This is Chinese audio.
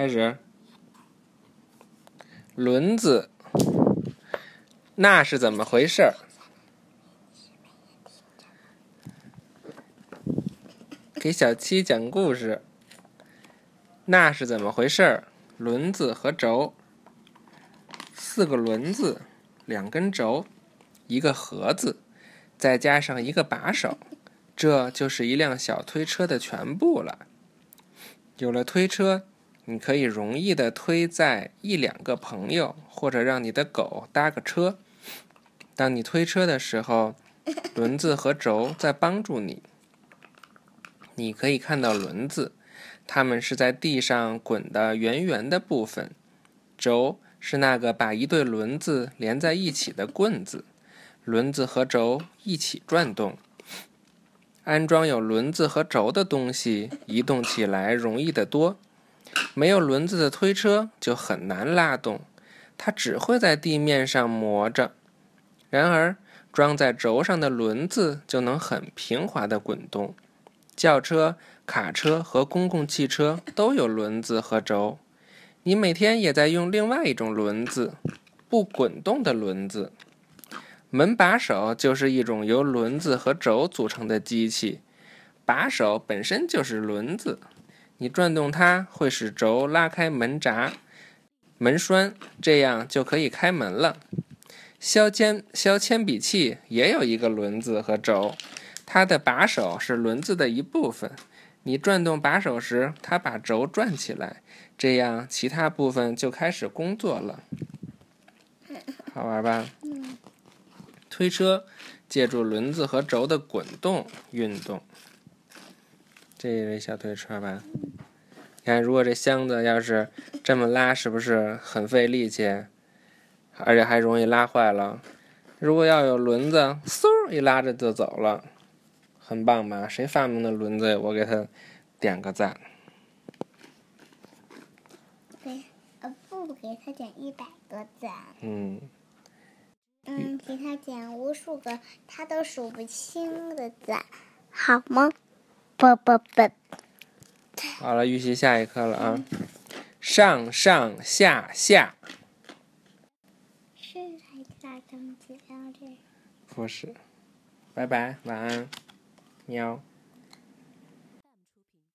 开始。轮子，那是怎么回事儿？给小七讲故事。那是怎么回事儿？轮子和轴，四个轮子，两根轴，一个盒子，再加上一个把手，这就是一辆小推车的全部了。有了推车。你可以容易的推载一两个朋友，或者让你的狗搭个车。当你推车的时候，轮子和轴在帮助你。你可以看到轮子，它们是在地上滚的圆圆的部分；轴是那个把一对轮子连在一起的棍子。轮子和轴一起转动。安装有轮子和轴的东西，移动起来容易得多。没有轮子的推车就很难拉动，它只会在地面上磨着。然而，装在轴上的轮子就能很平滑地滚动。轿车、卡车和公共汽车都有轮子和轴。你每天也在用另外一种轮子——不滚动的轮子。门把手就是一种由轮子和轴组成的机器，把手本身就是轮子。你转动它会使轴拉开门闸、门栓，这样就可以开门了。削铅削铅笔器也有一个轮子和轴，它的把手是轮子的一部分。你转动把手时，它把轴转起来，这样其他部分就开始工作了。好玩吧？推车借助轮子和轴的滚动运动。这一小推车吧，你看，如果这箱子要是这么拉，是不是很费力气，而且还容易拉坏了？如果要有轮子，嗖一拉着就走了，很棒吧？谁发明的轮子？我给他点个赞。给呃不给他点一百个赞。嗯。嗯，给他点无数个他都数不清的赞，好吗？啵啵啵。好了，预习下一课了啊！上上下下。是来大东子要这。不是。拜拜，晚安，喵。